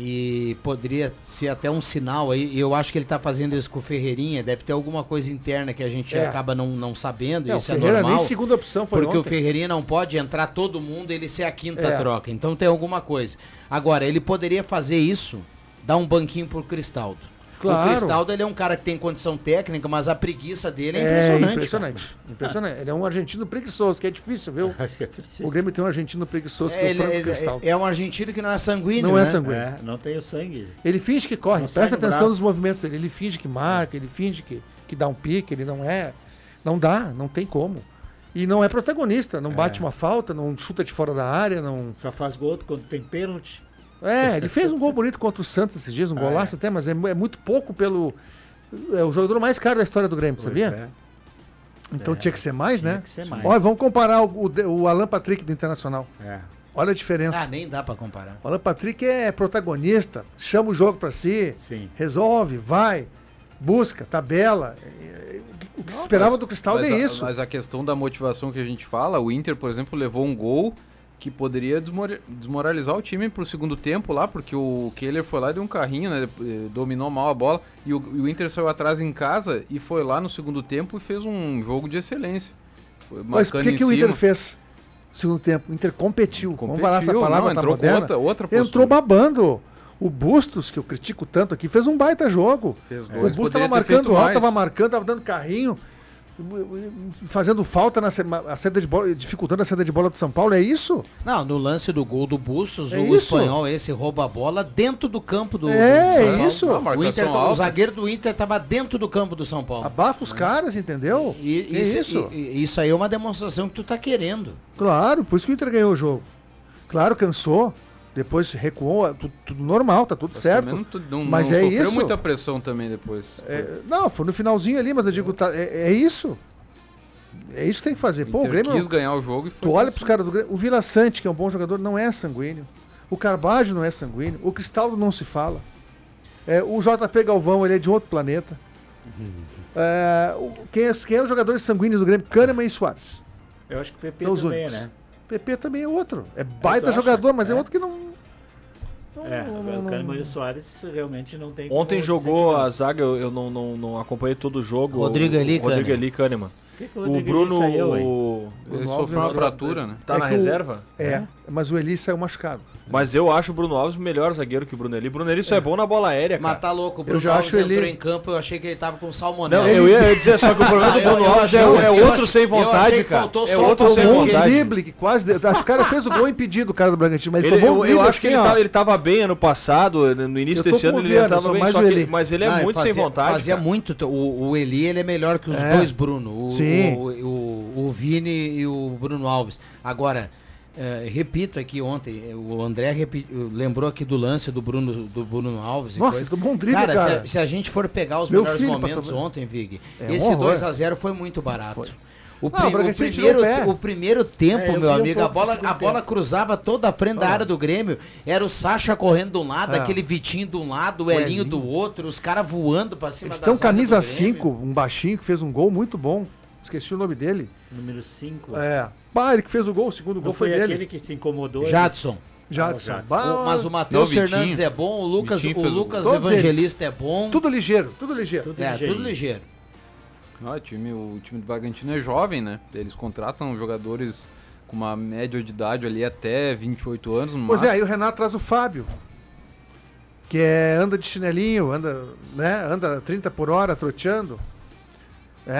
E poderia ser até um sinal aí. Eu acho que ele tá fazendo isso com o Ferreirinha. Deve ter alguma coisa interna que a gente É. acaba não, não sabendo. O isso é normal. nem segunda opção foi Porque o ontem. Ferreirinha não pode entrar todo mundo ele ser a quinta É. troca. Então tem alguma coisa. Agora, ele poderia fazer isso, dar um banquinho pro Cristaldo. Claro. O Cristaldo ele é um cara que tem condição técnica, mas a preguiça dele é É impressionante. impressionante. Impressionante. Ele é um argentino preguiçoso, que é difícil, viu? O Grêmio tem um argentino preguiçoso que é, É, o ele, Franco ele- Cristaldo. é um argentino que não é sanguíneo. Não é né? sanguíneo. É, não tem o sangue. Ele finge que corre, Não presta atenção braço. nos movimentos dele. Ele finge que marca, ele finge que, que dá um pique, ele não é. Não dá, não tem como. E não é protagonista, não bate uma falta, não chuta de fora da área, não. Só faz gol quando tem pênalti. É, ele fez um gol bonito contra o Santos esses dias, um golaço até, mas é, é muito pouco pelo. É o jogador mais caro da história do Grêmio, sabia? é. Então tinha que ser mais, Tinha né? que ser mais. Olha, vamos comparar o, o, o Alan Patrick do Internacional. É. Olha a diferença. Ah, nem dá pra comparar. O Alan Patrick é protagonista, chama o jogo pra si, Sim. resolve, vai, busca, tabela. É, O que se esperava do Cristaldo mas é a- isso. Mas a questão da motivação que a gente fala, o Inter, por exemplo, levou um gol que poderia desmor- desmoralizar o time pro segundo tempo lá, porque o Keller foi lá e deu um carrinho, né? eh, Dominou mal a bola. E o, e o Inter saiu atrás em casa e foi lá no segundo tempo e fez um jogo de excelência. Foi Mas marcando que, que o Inter fez no segundo tempo? O Inter competiu. Vamos Competiu, falar essa palavra não, tá entrou com moderna. outra- outra postura. Entrou babando. O Bustos, que eu critico tanto aqui, fez um baita jogo. Fez o dois, Bustos poderia tava ter feito marcando alto, mais. tava marcando, tava dando carrinho, fazendo falta na a saída de bola, dificultando a saída de bola do São Paulo. É isso? Não, no lance do gol do Bustos, É o isso? espanhol esse rouba a bola dentro do campo do, É, do São é Paulo. isso. Ah, O, Inter, o zagueiro do Inter tava dentro do campo do São Paulo. Abafa os caras, entendeu? E, é isso, isso. e- e- isso aí é uma demonstração que tu tá querendo. Claro, por isso que o Inter ganhou o jogo. Claro, cansou. Depois recuou, tudo, tudo normal, tá tudo Mas certo. Não, não, Mas não é sofreu isso. muita pressão também depois. É, não, foi no finalzinho ali, mas eu digo, tá, é, é isso. É isso que tem que fazer. Pô, o Grêmio. quis ganhar o jogo e foi Tu olha pros caras do Grêmio. O Vila Sante, que é um bom jogador, não é sanguíneo. O Carbajo não é sanguíneo. O Cristaldo não se fala. É, o JP Galvão, ele é de outro planeta. É, o- quem, é, quem é os jogadores sanguíneos do Grêmio? Kahneman e Soares. Eu acho que o PP também, únicos. né? PP também é outro. É baita acha? jogador, mas é. É. outro que não. Não- É, não- o não- Kahneman e o Soares realmente não tem Ontem jogou a zaga, eu, eu não, não, não acompanhei todo o jogo. Rodrigo Eli, Rodrigo Kahneman. Eli Kahneman. Que que O Bruno saiu, o- Ele Bruno sofreu uma fratura, né? tá É na o- reserva. É, mas o Eli saiu machucado. Mas eu acho o Bruno Alves o melhor zagueiro que o Bruno Eli. Bruno Eli só é, bom na bola aérea, cara. Mas tá louco, o Eu Bruno já Alves acho ele- entrou em campo, eu achei que ele tava com salmonela. Não, eu ia dizer só que o problema do Ah, eu- Bruno eu Alves é, eu é outro sem eu vontade, cara. faltou É outro o sem um vontade. drible que quase. Acho que o cara fez o gol impedido, o cara do Bragantino. Mas ele, Ele- tomou um eu, eu drible acho que assim, ele, tava, ele bem ano passado, no início Eu desse ano ele tava bem, mas ele é muito sem vontade. Fazia muito. O, Eli ele é melhor que os É. dois Bruno. O, Sim. O, o, o Vini e o Bruno Alves. Agora, é, repito aqui ontem, o André repi- lembrou aqui do lance do Bruno, do Bruno Alves. e Nossa, coisa. bom drible, cara, se a- cara. Se, a, gente for pegar os Meu melhores momentos passou- ontem, Vig, É esse horror. 2x0 foi muito barato. O, Não, o primeiro, o o primeiro tempo, É, eu meu vi um amigo, a bola, a bola tempo. cruzava toda a frente da área do Grêmio. Era o Sacha correndo de um lado, É. aquele Vitinho de um lado, o Elinho do outro, os caras voando pra cima Eles da têm um zaga camisa do Grêmio. 5, um baixinho que fez um gol muito bom. Esqueci o nome dele. Número 5. É. Pá, ele que fez o gol, o segundo Não gol foi, foi, dele. aquele que se incomodou. Jadson. Jadson. Jadson. Bah, O- mas o Matheus. Fernandes é bom, o Lucas, Vitinho o o Lucas. Todos Evangelista é bom. Tudo ligeiro, tudo ligeiro. Tudo é, ligeirinho. tudo ligeiro. Ah, o, time, o time do Bragantino é jovem, né? Eles contratam jogadores com uma média de idade ali até 28 anos no Pois é, máximo. aí o Renato traz o Fábio. Que é, anda de chinelinho, anda, né, anda 30 por hora troteando. É,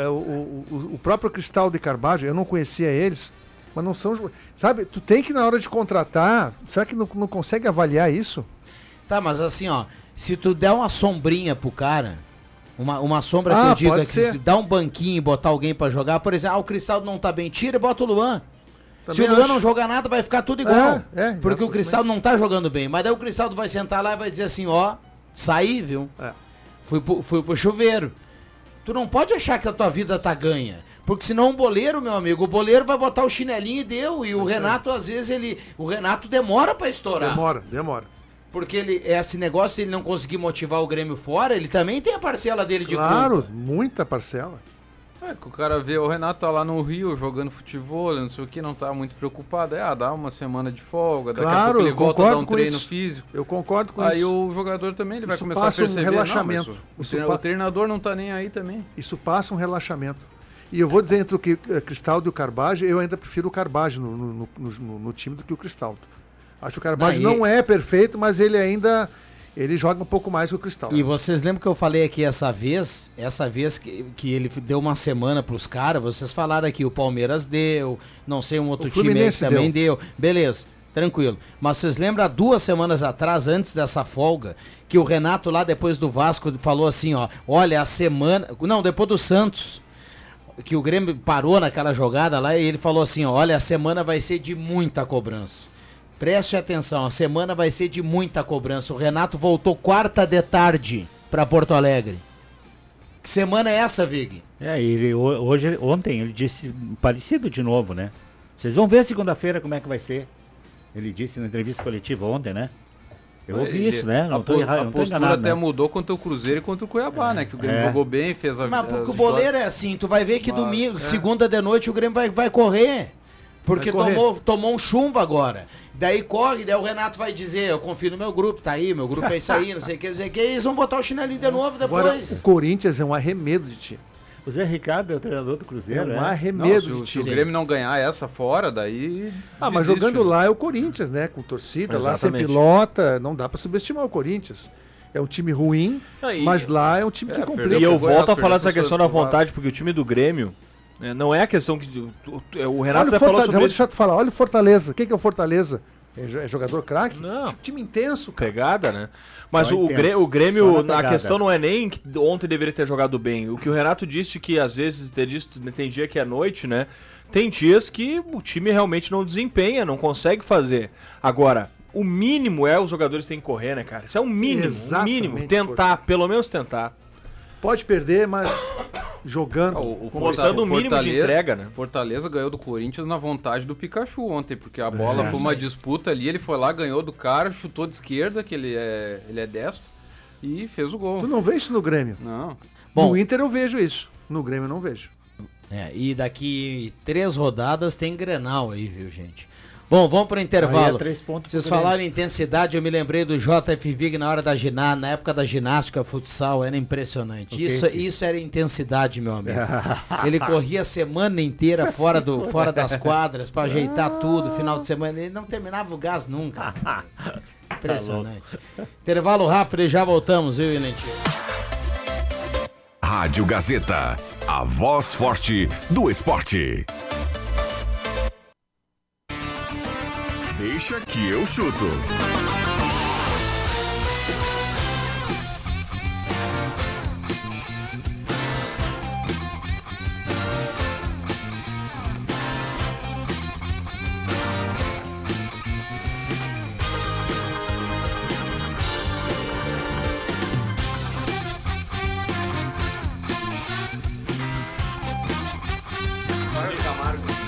é, é, o, o, o- próprio Cristal de Carbajo, eu não conhecia eles, mas não são. Sabe, tu tem que na hora de contratar, será que não, não consegue avaliar isso? Tá, mas assim, ó, se tu der uma sombrinha pro cara, uma, uma sombra que Ah, eu digo é que ser. se dá um banquinho e botar alguém pra jogar, por exemplo, ah, o Cristaldo não tá bem, tira e bota o Luan. se Também o Luan acho. não jogar nada, vai ficar tudo igual. É, é, porque o. Cristaldo não tá jogando bem. Mas daí o Cristaldo vai sentar lá e vai dizer assim, ó, saí, viu? É. Fui, pro, fui pro chuveiro. Tu não pode achar que a tua vida tá ganha. Porque senão um boleiro, meu amigo, o boleiro vai botar o chinelinho e deu. E o Renato, às vezes, ele. O Renato demora pra estourar. Demora, demora. Porque ele, esse negócio de ele não conseguir motivar o Grêmio fora, ele também tem a parcela dele de Claro, culpa. muita parcela. É, que o cara vê o Renato tá lá no Rio jogando futebol, não sei o que, não tá muito preocupado. É, ah, dá uma semana de folga, daqui a Claro, pouco ele volta a dar um treino isso. físico. Eu concordo com Aí isso. o jogador também ele vai Isso começar a passa um perceber. relaxamento. Não, o, pa- o treinador não tá nem aí também. Isso passa um relaxamento. E eu vou dizer entre o que, eh, Cristaldo e o Carbajo, eu ainda prefiro o Carbajo no, no, no- no- time do que o Cristaldo. Acho que o Carbajo Não, não é perfeito, mas ele ainda ele joga um pouco mais que o Cristaldo. E vocês lembram que eu falei aqui essa vez, essa vez que, que ele deu uma semana pros caras, vocês falaram aqui, o Palmeiras deu, não sei, um outro O time aí que também deu. Beleza, tranquilo. Mas vocês lembram duas semanas atrás, antes dessa folga, que o Renato lá depois do Vasco falou assim, ó, olha, a semana. Não, depois do Santos. Que o Grêmio parou naquela jogada lá e ele falou assim: ó, olha, a semana vai ser de muita cobrança. Preste atenção, a semana vai ser de muita cobrança. O Renato voltou quarta de tarde para Porto Alegre. Que semana é essa, Vig? É, ele ho- hoje, ontem ele disse parecido de novo, né? Vocês vão ver segunda-feira como é que vai ser. Ele disse na entrevista coletiva ontem, né? Eu ouvi Ele- isso, né? a Não tô po- errado, A não tô postura enganado, até né? mudou contra o Cruzeiro e contra o Cuiabá, né? Que o Grêmio É. jogou bem, fez a Mas as porque o boleiro é assim, tu vai ver que Mas, domingo, é. segunda de noite, o Grêmio vai, vai correr. Porque tomou, tomou um chumbo agora. Daí corre, daí o Renato vai dizer, eu confio no meu grupo, tá aí, meu grupo é isso aí, não sei o que, não sei o que, e eles vão botar o chinelinho de novo Agora, depois. o Corinthians é um arremedo de time. O Zé Ricardo é o treinador do É Cruzeiro, um é? Não, arremedo se, o- de se o time. Grêmio não ganhar essa fora, daí. Ah, mas desiste, jogando lá é o Corinthians, né? Com torcida, lá sem Exatamente. pilota, não dá pra subestimar o Corinthians. É um time ruim, e- mas lá é um time É, que complica. E eu volto a falar essa questão da vontade, porque o time do Grêmio não é a questão que. tu- O Renato Olha já o falou Fortaleza, sobre vou isso. deixar tu falar. Olha o Fortaleza. Quem que é o Fortaleza? É é jogador craque? Não. Time intenso, cara. Pegada, né? Mas Só o, intenso. Grê- o Grêmio, na a questão não é nem que ontem deveria ter jogado bem. O que o Renato disse que às vezes tem, dias- tem dia que é noite, né? Tem dias que o time realmente não desempenha, não consegue fazer. Agora, o mínimo é os jogadores têm que correr, né, cara? Isso é um mínimo, um Exatamente, mínimo. Tentar, pelo menos tentar. Pode perder, mas jogando. O, o Mostrando o mínimo de Fortaleza- entrega, né? Fortaleza ganhou do Corinthians na vontade do Pikachu ontem, porque a bola foi uma disputa ali, ele foi lá, ganhou do cara, chutou de esquerda, que ele é, ele é destro, e fez o gol. Tu não vê isso no Grêmio. Não. Bom. no Inter eu vejo isso. No Grêmio eu não vejo. É, e daqui três rodadas tem Grenal aí, viu, gente? Bom, vamos para o Aí intervalo. é três pontos Vocês falaram em intensidade, eu me lembrei do JF Vig na hora da ginástica, na época da ginástica, futsal, era impressionante. Ok. Isso, isso era intensidade, meu amigo. Ele corria a semana inteira fora, do, fora das quadras para ajeitar tudo, final de semana. Ele não terminava o gás nunca. Impressionante. Intervalo rápido e já voltamos, viu, Ilentinho? Rádio Gazeta, a voz forte do esporte. Deixa que eu chuto.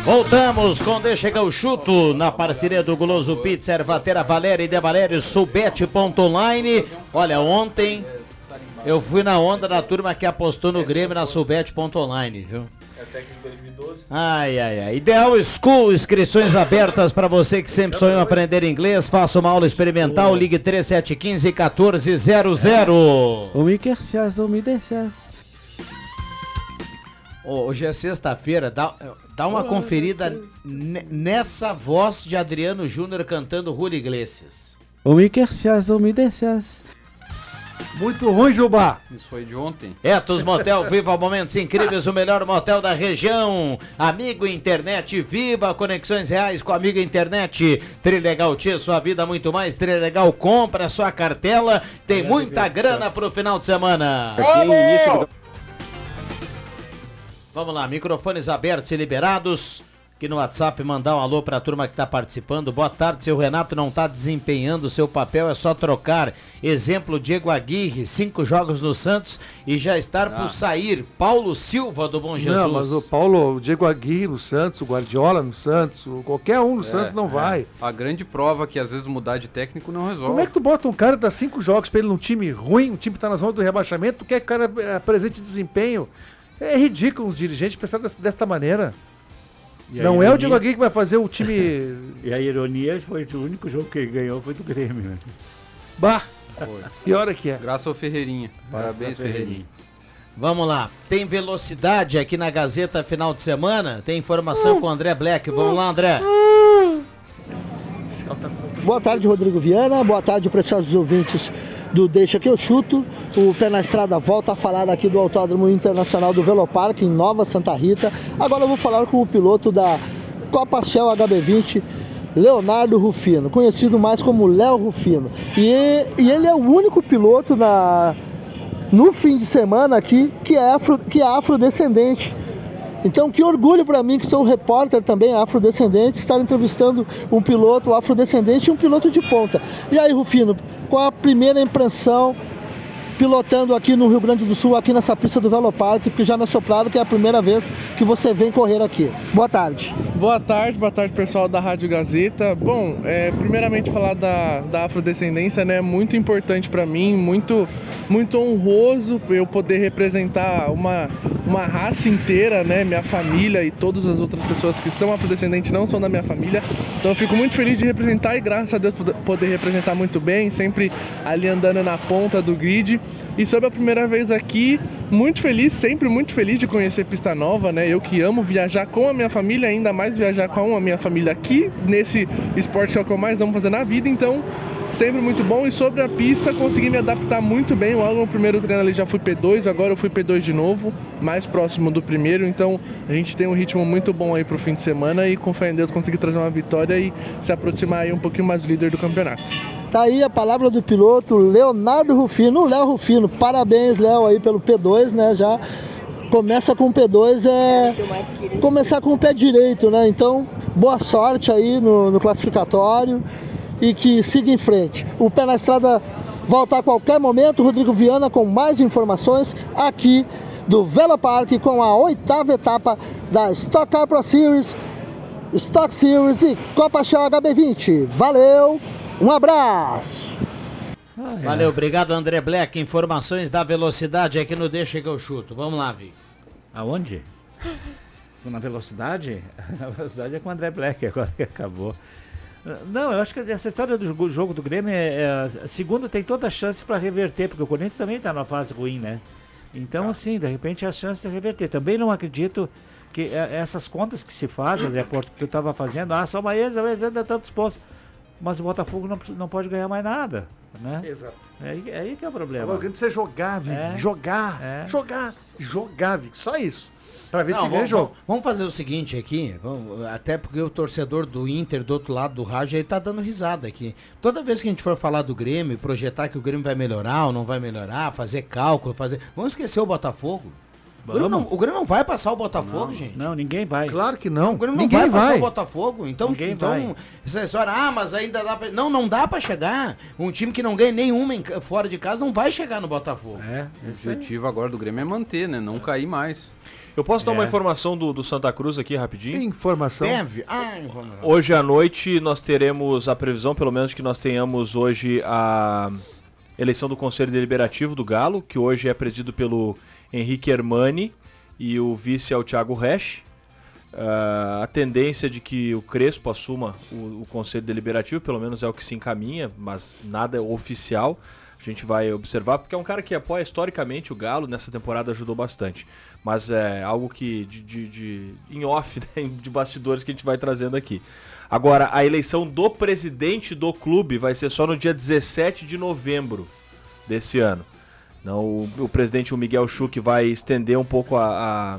Voltamos com Deixa que eu chuto na parceria do Guloso Pizza, Ervatera Valéria e De Valério, Subete.online. Olha, ontem eu fui na onda da turma que apostou no Grêmio na Subete.online, viu? É técnico 2012. Ai, ai, ai. Ideal School, inscrições abertas para você que sempre sonhou aprender inglês. Faça uma aula experimental, ligue 3715 1400. Umidências, umidências. Ô, Hoje é sexta-feira, dá, dá uma conferida ne- nessa voz de Adriano Júnior cantando Julio Iglesias. Umidências, umidências. Muito ruim, Jubá. Isso foi de ontem. Etos Motel, viva momentos incríveis, o melhor motel da região. Amigo Internet, viva conexões reais com Amigo Internet. Trilegal Tia, sua vida muito mais. Trilegal, compra sua cartela. Tem muita grana pro final de semana. Vamos lá, microfones abertos e liberados. Aqui no WhatsApp mandar um alô pra turma que tá participando. Boa tarde, seu Renato não tá desempenhando o seu papel, é só trocar. Exemplo, Diego Aguirre, cinco jogos no Santos e já estar por sair. Paulo Silva do Bom Jesus. Não, mas o Paulo, o Diego Aguirre no Santos, o Guardiola no Santos, qualquer um no É, Santos não é. vai. A grande prova que às vezes mudar de técnico não resolve. Como é que tu bota um cara dar cinco jogos pra ele num time ruim, um time que tá na zona do rebaixamento, tu quer que o cara eh, apresente desempenho? É ridículo os dirigentes pensar dessa, desta maneira. E Não é o ironia- Diego Aguirre que vai fazer o time. E a ironia foi que o único jogo que ele ganhou foi do Grêmio, né? bah! Pior é que é. Graças ao Ferreirinha. Parabéns, Ferreirinha. Vamos lá. Tem velocidade aqui na Gazeta final de semana? Tem informação com o André Black. Vamos lá, André. Boa tarde, Rodrigo Viana. Boa tarde, preciosos ouvintes do Deixa que eu chuto. O Pé na Estrada volta a falar aqui do Autódromo Internacional do Velopark em Nova Santa Rita. Agora eu vou falar com o piloto da Copa Shell HB20, Leonardo Rufino, conhecido mais como Léo Rufino. E, e ele é o único piloto na, no fim de semana aqui que é, afro, que é afrodescendente. Então, que orgulho para mim, que sou um repórter também afrodescendente, estar entrevistando um piloto afrodescendente e um piloto de ponta. E aí, Rufino, qual a primeira impressão pilotando aqui no Rio Grande do Sul, aqui nessa pista do Velopark, porque já me sopraram que é a primeira vez que você vem correr aqui. Boa tarde. Boa tarde, boa tarde pessoal da Rádio Gazeta. Bom, é, primeiramente falar da, da afrodescendência, né? Muito importante para mim, muito, muito honroso eu poder representar uma, uma raça inteira, né? Minha família e todas as outras pessoas que são afrodescendentes não são da minha família. Então eu fico muito feliz de representar e graças a Deus poder representar muito bem, sempre ali andando na ponta do grid. E sobre a primeira vez aqui, muito feliz, sempre muito feliz de conhecer pista nova, né? Eu que amo viajar com a minha família, ainda mais viajar com a minha família aqui nesse esporte que é o que eu mais amo fazer na vida, então sempre muito bom. E sobre a pista, consegui me adaptar muito bem. Logo no primeiro treino ali já fui P2, agora eu fui P2 de novo, mais próximo do primeiro, então a gente tem um ritmo muito bom aí pro fim de semana e com fé em Deus conseguir trazer uma vitória e se aproximar aí um pouquinho mais do líder do campeonato. Tá aí a palavra do piloto Leonardo Rufino, Léo Rufino. Parabéns, Léo, aí pelo P2, né? Já começa com o P2 é começar com o pé direito, né? Então, boa sorte aí no, no classificatório e que siga em frente. O pé na estrada volta a qualquer momento. Rodrigo Viana com mais informações aqui do Velopark com a oitava etapa da Stock Car Pro Series, Stock Series e Copa Shell HB20. Valeu, um abraço! Valeu, obrigado André Black. Informações da velocidade aqui no Deixa que eu chuto. Vamos lá, Vi. Aonde? Na velocidade? A velocidade é com o André Black, agora que acabou. Não, eu acho que essa história do jogo- do Grêmio é. é segundo, tem toda a chance para reverter, porque o Corinthians também está numa fase ruim, né? Então, assim, de repente, a chance de reverter. Também não acredito que é, essas contas que se fazem, André Porto, que eu estava fazendo, ah, só uma ex, ex ainda tantos pontos. Mas o Botafogo não, não pode ganhar mais nada, né? Exato. É aí, é aí que é o problema. Agora o Grêmio precisa jogar, Vic. É. Jogar, É. jogar, jogar, Vic. Só isso. Pra ver Não, se ganha vamos, jogo. vamos- vamos fazer o seguinte aqui, vamos- até porque o torcedor do Inter do outro lado do rádio aí tá dando risada aqui. Toda vez que a gente for falar do Grêmio, projetar que o Grêmio vai melhorar ou não vai melhorar, fazer cálculo, fazer. Vamos esquecer o Botafogo. O Grêmio, não, o Grêmio não vai passar o Botafogo, Não, gente. Não, ninguém vai. Claro que não. O Grêmio não Ninguém vai passar vai. o Botafogo. Então, Ninguém então vai. essa história, ah, mas ainda dá pra... Não, não dá pra chegar. Um time que não ganha nenhuma em fora de casa não vai chegar no Botafogo. É, O objetivo agora do Grêmio é manter, né? Não cair mais. Eu posso dar uma É. informação do, do Santa Cruz aqui rapidinho? Informação. Deve. Ah, lá. Hoje à noite nós teremos a previsão, pelo menos que nós tenhamos hoje a eleição do Conselho Deliberativo do Galo, que hoje é presidido pelo Henrique Hermani e o vice é o Thiago Resch. Ah, a tendência de que o Crespo assuma o, o Conselho Deliberativo, pelo menos é o que se encaminha, mas nada é oficial. A gente vai observar, porque é um cara que apoia historicamente o Galo, nessa temporada ajudou bastante. Mas é algo que de, de, de- em off, né, de bastidores que a gente vai trazendo aqui. Agora, a eleição do presidente do clube vai ser só no dia 17 de novembro desse ano. Não, o, o presidente, o Miguel Schuch, vai estender um pouco a, a-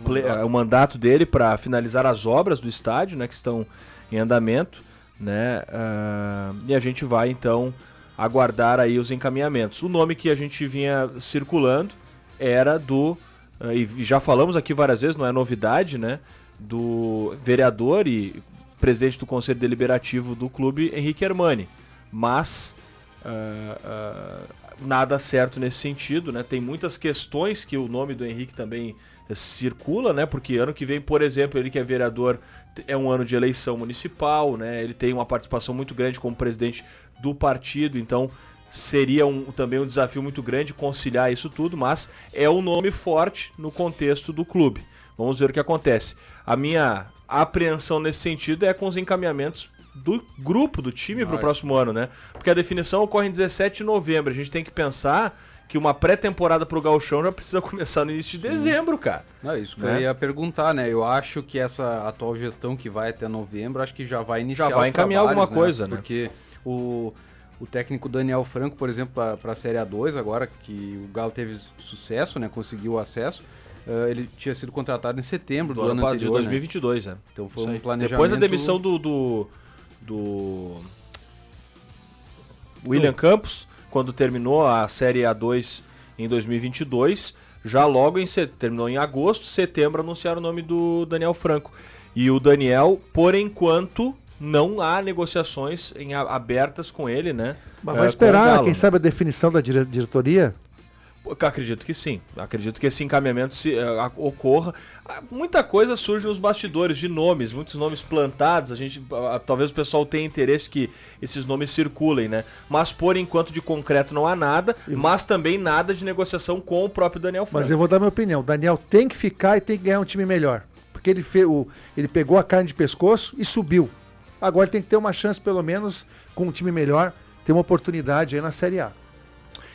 o ple- mandato. dele para finalizar as obras do estádio, né, que estão em andamento, né, ah, e a gente vai então aguardar aí os encaminhamentos. O nome que a gente vinha circulando era do ah, e já falamos aqui várias vezes, não é novidade, né, do vereador e presidente do conselho deliberativo do clube, Henrique Hermani. Mas ah, nada certo nesse sentido, né? Tem muitas questões que o nome do Henrique também eh, circula, né? Porque ano que vem, por exemplo, ele que é vereador, é um ano de eleição municipal, né? Ele tem uma participação muito grande como presidente do partido, então seria um- também um desafio muito grande conciliar isso tudo, mas é um nome forte no contexto do clube. Vamos ver o que acontece. A minha apreensão nesse sentido é com os encaminhamentos do grupo, do time para o próximo ano, né? Porque a definição ocorre em 17 de novembro. A gente tem que pensar que uma pré-temporada pro Gauchão já precisa começar no início de dezembro, cara. Não, isso que Né? eu ia perguntar, né? Eu acho que essa atual gestão que vai até novembro, acho que já vai iniciar Já vai encaminhar alguma coisa, né? Porque o, o técnico Daniel Franco, por exemplo, para a Série A2 agora, que o Galo teve sucesso, né? Conseguiu o acesso. eh, ele tinha sido contratado em setembro do, Do ano, ano anterior, de 2022, né? é. Então foi um planejamento... Depois da demissão do, do, do William Campos, quando terminou a Série A2 em 2022, já logo em terminou em agosto, setembro anunciaram o nome do Daniel Franco. E o Daniel, por enquanto, não há negociações em abertas com ele, né? Mas vai o esperar, quem né? sabe, a definição da dire- diretoria? Acredito que sim. Acredito que esse encaminhamento se, a- ocorra. Ah, Muita coisa surge nos bastidores de nomes, muitos nomes plantados. A gente, ah, talvez o pessoal tenha interesse que esses nomes circulem, né? Mas por enquanto de concreto não há nada, mas também nada de negociação com o próprio Daniel Franco. Mas eu vou dar minha opinião. O Daniel tem que ficar e tem que ganhar um time melhor. Porque ele, fe... o... ele pegou a carne de pescoço e subiu. Agora ele tem que ter uma chance, pelo menos, com um time melhor, ter uma oportunidade aí na Série A.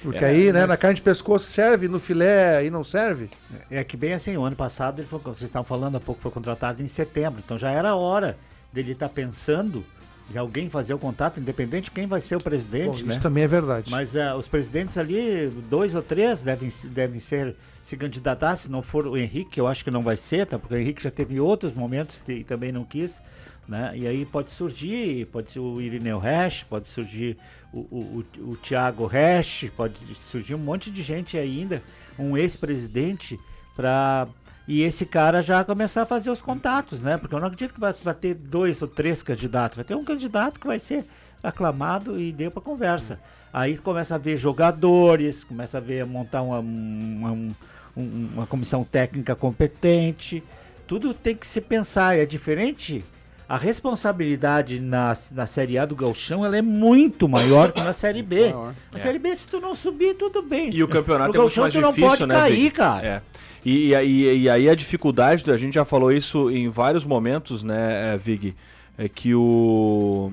Porque É, aí, né, mas- na carne de pescoço serve, no filé aí não serve. É que bem assim, o ano passado, ele foi, vocês estavam falando há pouco, foi contratado em setembro, então já era hora dele estar pensando de alguém fazer o contato, independente de quem vai ser o presidente, Bom, né? Isso também é verdade. Mas eh, os presidentes ali, dois ou três, devem, devem ser se candidatar, se não for o Henrique, eu acho que não vai ser, tá? Porque o Henrique já teve outros momentos e também não quis. Né? E aí pode surgir, pode ser o Irineu Resch, pode surgir o, o, o, o Thiago Resch, pode surgir um monte de gente ainda, um ex-presidente, para e esse cara já começar a fazer os contatos, né? Porque eu não acredito que vai, vai ter dois ou três candidatos, vai ter um candidato que vai ser aclamado e deu para conversa. Aí começa a ver jogadores, começa a ver montar uma, uma, um- um- uma comissão técnica competente. Tudo tem que se pensar. É diferente. A responsabilidade na, na Série A do Galchão ela é muito maior que na Série B. Maior. Na É. Série B, se tu não subir, tudo bem. E o campeonato No é muito Gauchão, mais tu não difícil, pode né, cair, cara. É. E, e, aí- e aí a dificuldade, a gente já falou isso em vários momentos, né, eh, Vig, é que o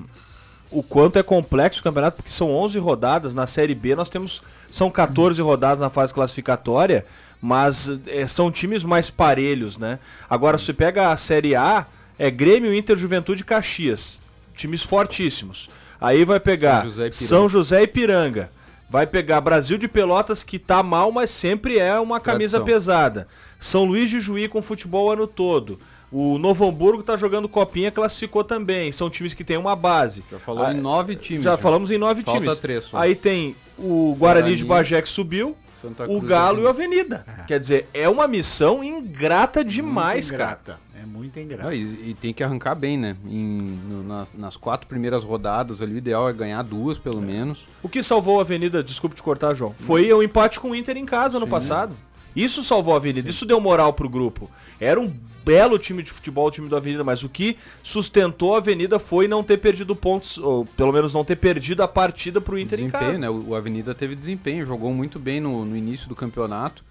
o quanto é complexo o campeonato, porque são 11 rodadas, na Série B nós temos, são 14 rodadas na fase classificatória, mas eh, são times mais parelhos, né? Agora, se pega a Série A, é Grêmio, Inter, Juventude e Caxias, times fortíssimos. Aí vai pegar São José e. São José e Piranga. Vai pegar Brasil de Pelotas, que tá mal, mas sempre é uma camisa Tradição. pesada. São Luís de Juí com futebol o ano todo. O Novo Hamburgo tá jogando copinha, classificou também. São times que têm uma base. Já falou Ah, em nove times. Já né? falamos em nove Falta times. três só. Aí tem o Guarani, Guarani, de Bagé que subiu, Santa o Galo e o Avenida. Quer dizer, é uma missão ingrata demais, Muito cara. É muito ingrato. Ah, e, e tem que arrancar bem, né? Em- no- nas, nas quatro primeiras rodadas ali, o ideal é ganhar duas, pelo menos. O que salvou a Avenida, desculpe te cortar, João, foi o empate com o Inter em casa no passado. Isso salvou a Avenida, isso deu moral pro grupo. Era um belo time de futebol, o time da Avenida, mas o que sustentou a Avenida foi não ter perdido pontos, ou pelo menos não ter perdido a partida pro Inter em desempenho, casa. né? O, o Avenida teve desempenho, jogou muito bem no, no início do campeonato.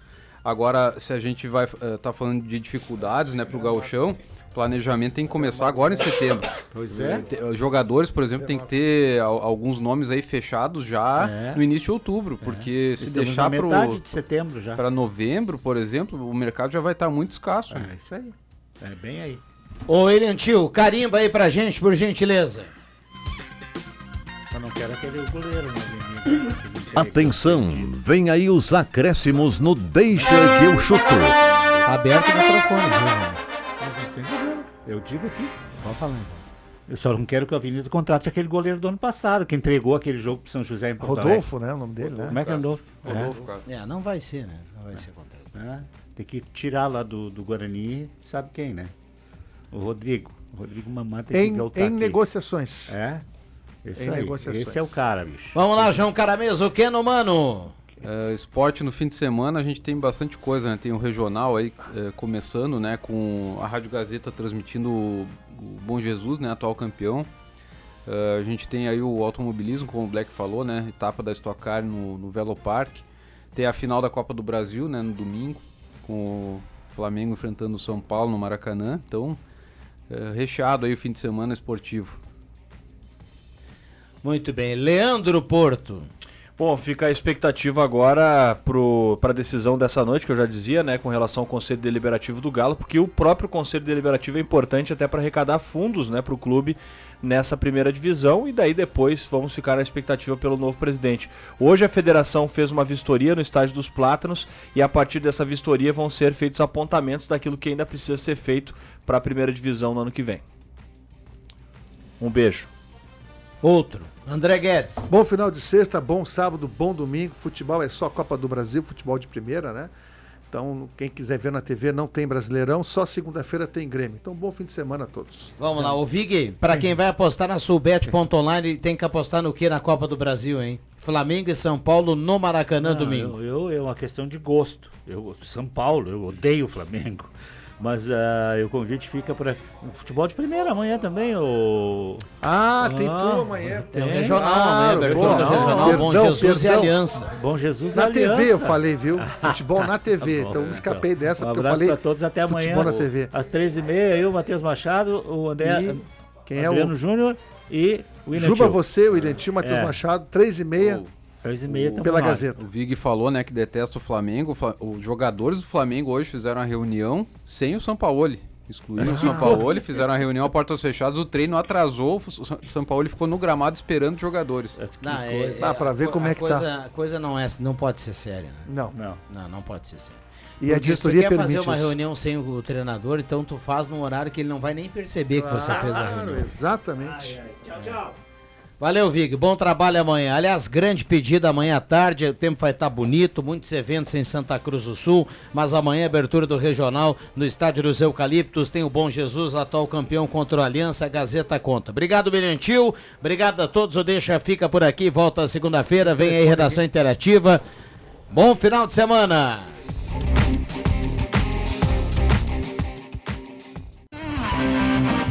Agora, se a gente vai eh, tá falando de dificuldades, né, pro gauchão, o planejamento tem que começar agora em setembro. Pois é. Os jogadores, por exemplo, tem que ter al- alguns nomes aí fechados já É. no início de outubro, porque se Estamos deixar pro metade de setembro já. para novembro, por exemplo, o mercado já vai estar muito escasso. É isso aí. É bem aí. Ô, William Tio, carimba aí pra gente, por gentileza. Eu não quero aquele goleiro, né? Atenção, vem aí os acréscimos no Deixa que eu chuto. Aberto o microfone, viu? Não tem problema. Eu digo aqui. Pode falar. Eu só não quero que o Avenida contrate aquele goleiro do ano passado, que entregou aquele jogo pro São José em Porto Rodolfo, Alegre. né? O nome dele, né? Como é que é Rodolfo? Rodolfo, cara. É, não vai ser, né? Não vai ser contratado. É. Tem que tirar lá do, do Guarani, sabe quem, né? O Rodrigo. O Rodrigo Mamã tem Em, que voltar em aqui. negociações. É? Esse Em aí. negociações. Esse é o cara, bicho. Vamos lá, João Caramês, o que no mano? É, esporte no fim de semana a gente tem bastante coisa, né? Tem o regional aí é, começando, né? Com a Rádio Gazeta transmitindo o, o Bom Jesus, né? Atual campeão. É, a gente tem aí o automobilismo, como o Black falou, né? Etapa da Stock Car no, no Velo Park. Tem a final da Copa do Brasil, né? No domingo, com o Flamengo enfrentando o São Paulo no Maracanã. Então, é, recheado aí o fim de semana esportivo. Muito bem. Leandro Porto. Bom, fica a expectativa agora para a decisão dessa noite, que eu já dizia, né, com relação ao Conselho Deliberativo do Galo, porque o próprio Conselho Deliberativo é importante até para arrecadar fundos né, para o clube nessa primeira divisão e daí depois vamos ficar na expectativa pelo novo presidente. Hoje a federação fez uma vistoria no estádio dos Plátanos e a partir dessa vistoria vão ser feitos apontamentos daquilo que ainda precisa ser feito para a primeira divisão no ano que vem. Um beijo. Outro. André Guedes. Bom final de sexta, bom sábado, bom domingo. Futebol é só Copa do Brasil, futebol de primeira, né? Então, quem quiser ver na TV, não tem Brasileirão, só segunda-feira tem Grêmio. Então, bom fim de semana a todos. Vamos lá, o Vig, pra quem vai apostar na Sulbet.online, tem que apostar no que na Copa do Brasil, hein? Flamengo e São Paulo no Maracanã Não, domingo. Eu, eu, é uma questão de gosto. Eu, São Paulo, eu odeio o Flamengo. Mas ah, o convite fica para futebol de primeira amanhã também. O... Ah, tem Ah, tu amanhã. Tem o tem. regional Claro, amanhã, do pô, regional, perdão, Bom Jesus e perdão. Aliança. Bom Jesus Na e Aliança. TV eu falei, viu? Futebol na TV. Tá bom, então me escapei então. dessa, Um porque eu abraço falei para todos até amanhã. futebol na TV. Às três e meia, eu, Matheus Machado, o André, E quem é Adriano o Júnior e o William Juba Tio. você, o Identil, Matheus É. Machado, três e meia O- pela. Gazeta. O Vig falou, né, que detesta o Flamengo. Os jogadores do Flamengo hoje fizeram a reunião sem o Sampaoli. Excluíram o Sampaoli, fizeram a reunião a portas fechadas, o treino atrasou, o Sa- Sampaoli ficou no gramado esperando os jogadores. Que Não, coisa. Dá pra ver a co- como é a que tá. coisa, A coisa não, é, não pode ser séria, né? Não. Não. Não, não pode ser séria. E a Porque se tu diretoria quer permite fazer uma isso. reunião sem o treinador, então tu faz num horário que ele não vai nem perceber que você fez a Claro, reunião. exatamente. Valeu, Vig. Bom trabalho amanhã. Aliás, grande pedida amanhã à tarde. O tempo vai estar bonito, muitos eventos em Santa Cruz do Sul. Mas amanhã, abertura do regional no Estádio dos Eucaliptos. Tem o Bom Jesus, atual campeão contra o Aliança. Gazeta conta. Obrigado, Brilhantil. Obrigado a todos. O Deixa Fica por aqui. Volta segunda-feira. Vem aí, redação interativa. Bom final de semana.